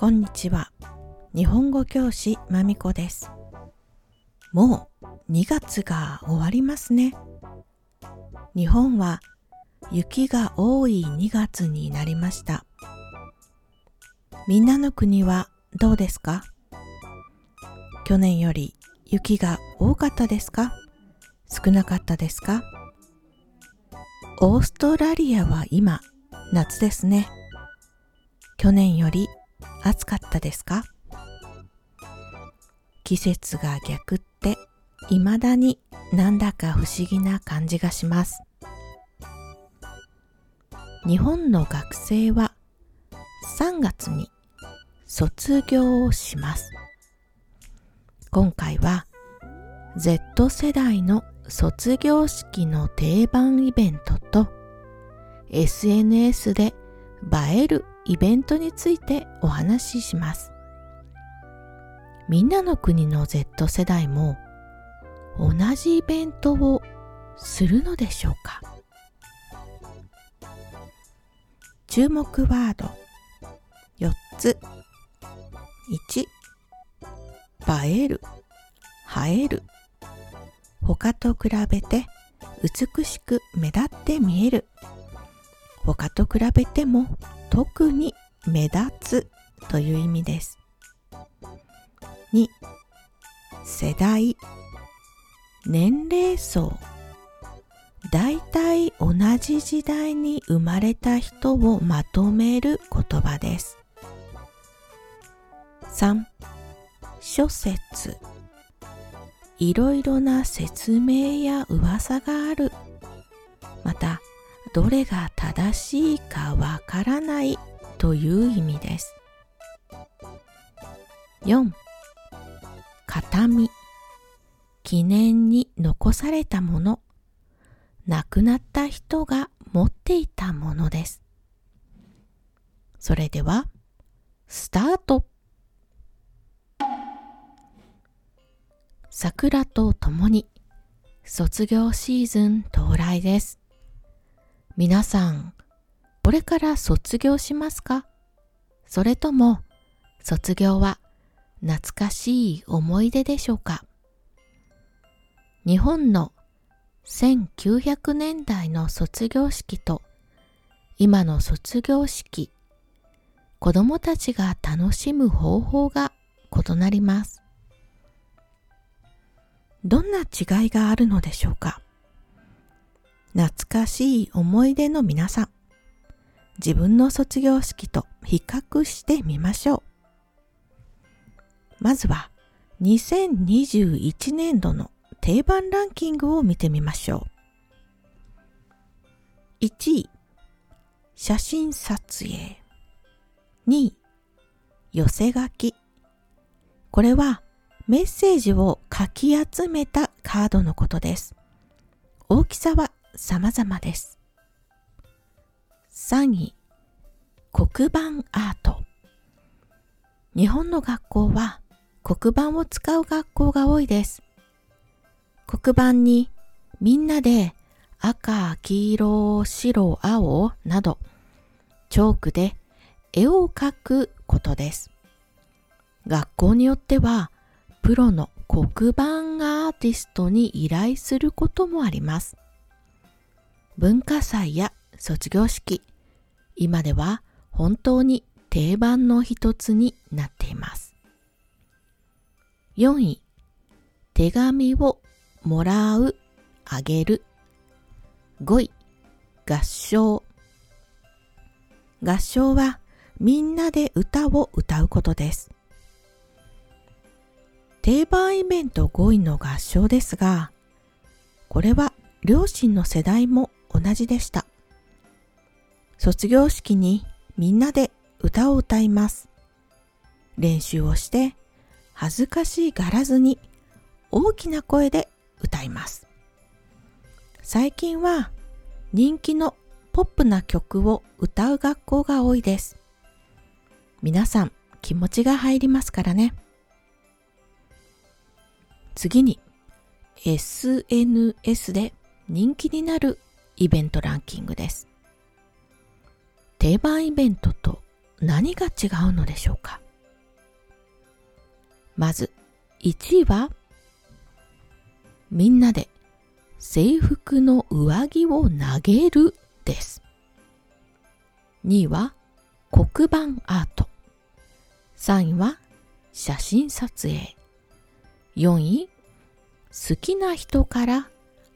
こんにちは。日本語教師まみこです。もう2月が終わりますね。日本は雪が多い2月になりました。みんなの国はどうですか？去年より雪が多かったですか？少なかったですか？オーストラリアは今夏ですね。去年より暑かったですか？季節が逆って未だになんだか不思議な感じがします。日本の学生は3月に卒業をします。今回は Z 世代の卒業式の定番イベントと SNS で映えるイベントについてお話しします。みんなの国の Z 世代も同じイベントをするのでしょうか？注目ワード。4つ。1映える。映える。他と比べて美しく目立って見える。他と比べても特に目立つという意味です。2世代年齢層だいい同じ時代に生まれた人をまとめる言葉です。3諸説いろいろな説明や噂があるどれが正しいかわからないという意味です。4. 形見記念に残されたもの亡くなった人が持っていたものです。それでは、スタート桜とともに卒業シーズン到来です。皆さん、これから卒業しますか？それとも、卒業は懐かしい思い出でしょうか？日本の1900年代の卒業式と今の卒業式、子供たちが楽しむ方法が異なります。どんな違いがあるのでしょうか？懐かしい思い出の皆さん、自分の卒業式と比較してみましょう。まずは2021年度の定番ランキングを見てみましょう。1位、写真撮影。2位、寄せ書き。これはメッセージを書き集めたカードのことです。大きさは様々です。3位、黒板アート。日本の学校は黒板を使う学校が多いです。黒板にみんなで赤、黄色、白、青などチョークで絵を描くことです。学校によってはプロの黒板アーティストに依頼することもあります。文化祭や卒業式、今では本当に定番の一つになっています。4位、手紙をもらう、あげる。5位、合唱。合唱はみんなで歌を歌うことです。定番イベント5位の合唱ですが、これは両親の世代も同じでした。卒業式にみんなで歌を歌います。練習をして恥ずかしいがらずに大きな声で歌います。最近は人気のポップな曲を歌う学校が多いです。皆さん気持ちが入りますからね。次に SNS で人気になるイベントランキングです。定番イベントと何が違うのでしょうか？まず1位はみんなで制服の上着を投げるです。2位は黒板アート。3位は写真撮影。4位、好きな人から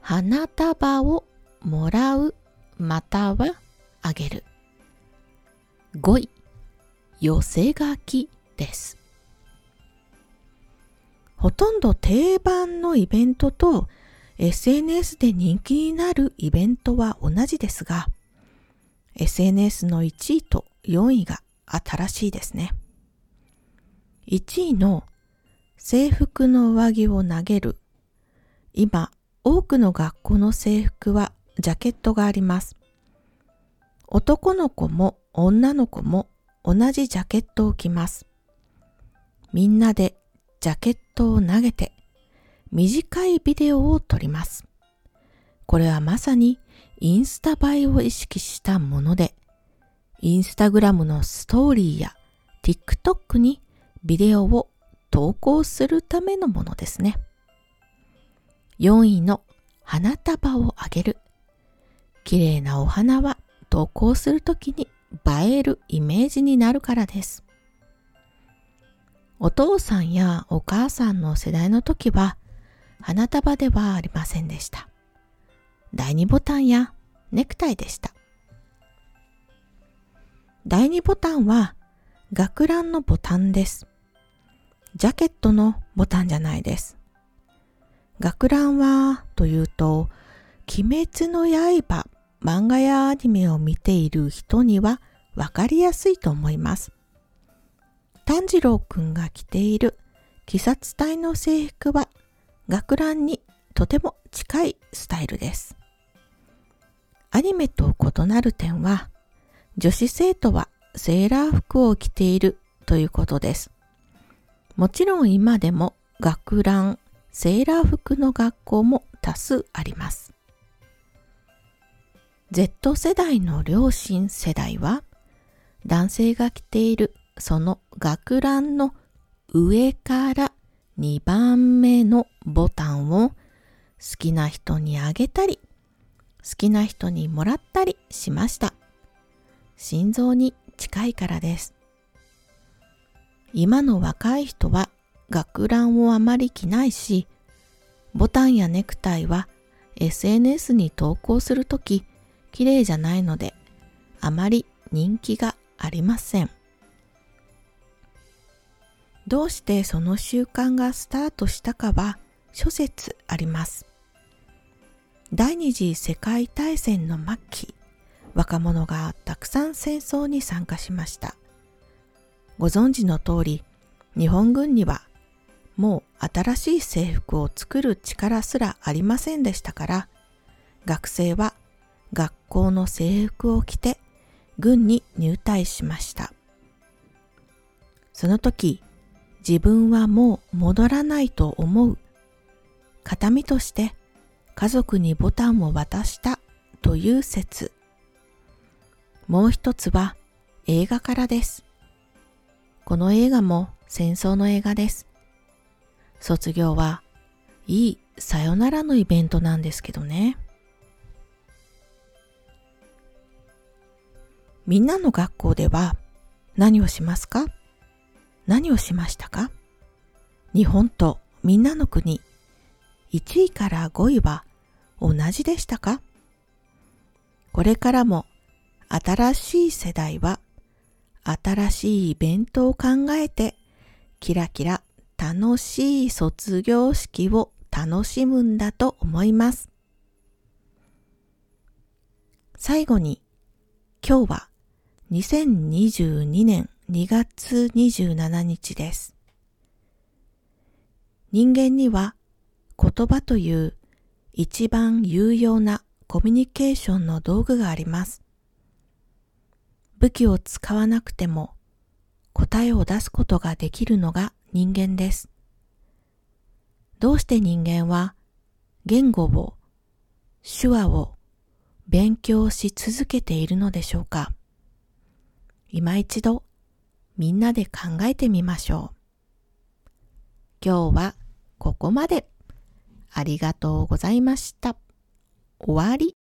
花束をもらうまたはあげる。5位、寄せ書きです。ほとんど定番のイベントと SNS で人気になるイベントは同じですが、SNS の1位と4位が新しいですね。1位の制服の上着を投げる。今、多くの学校の制服はジャケットがあります。男の子も女の子も同じジャケットを着ます。みんなでジャケットを投げて短いビデオを撮ります。これはまさにインスタ映えを意識したもので、インスタグラムのストーリーや TikTok にビデオを投稿するためのものですね。4位の花束をあげる。綺麗なお花は投稿するときに映えるイメージになるからです。お父さんやお母さんの世代の時は花束ではありませんでした。第2ボタンやネクタイでした。第2ボタンは学ランのボタンです。ジャケットのボタンじゃないです。学ランはというと、鬼滅の刃漫画やアニメを見ている人にはわかりやすいと思います。炭治郎くんが着ている鬼殺隊の制服は学ランにとても近いスタイルです。アニメと異なる点は、女子生徒はセーラー服を着ているということです。もちろん今でも学ラン、セーラー服の学校も多数あります。Z 世代の両親世代は男性が着ているその学ランの上から2番目のボタンを好きな人にあげたり好きな人にもらったりしました。心臓に近いからです。今の若い人は学ランをあまり着ないし、ボタンやネクタイは SNS に投稿するとき綺麗じゃないので、あまり人気がありません。どうしてその習慣がスタートしたかは諸説あります。第二次世界大戦の末期、若者がたくさん戦争に参加しました。ご存知の通り、日本軍にはもう新しい制服を作る力すらありませんでしたから、学生は学校の制服を着て軍に入隊しました。その時、自分はもう戻らないと思う。形見として家族にボタンを渡したという説。もう一つは映画からです。この映画も戦争の映画です。卒業はいいさよならのイベントなんですけどね。みんなの学校では何をしますか？何をしましたか？日本とみんなの国1位から5位は同じでしたか？これからも新しい世代は新しいイベントを考えてキラキラ楽しい卒業式を楽しむんだと思います。最後に今日は2022年2月27日です。人間には言葉という一番有用なコミュニケーションの道具があります。武器を使わなくても答えを出すことができるのが人間です。どうして人間は言語を、手話を勉強し続けているのでしょうか？今一度みんなで考えてみましょう。今日はここまで。ありがとうございました。終わり。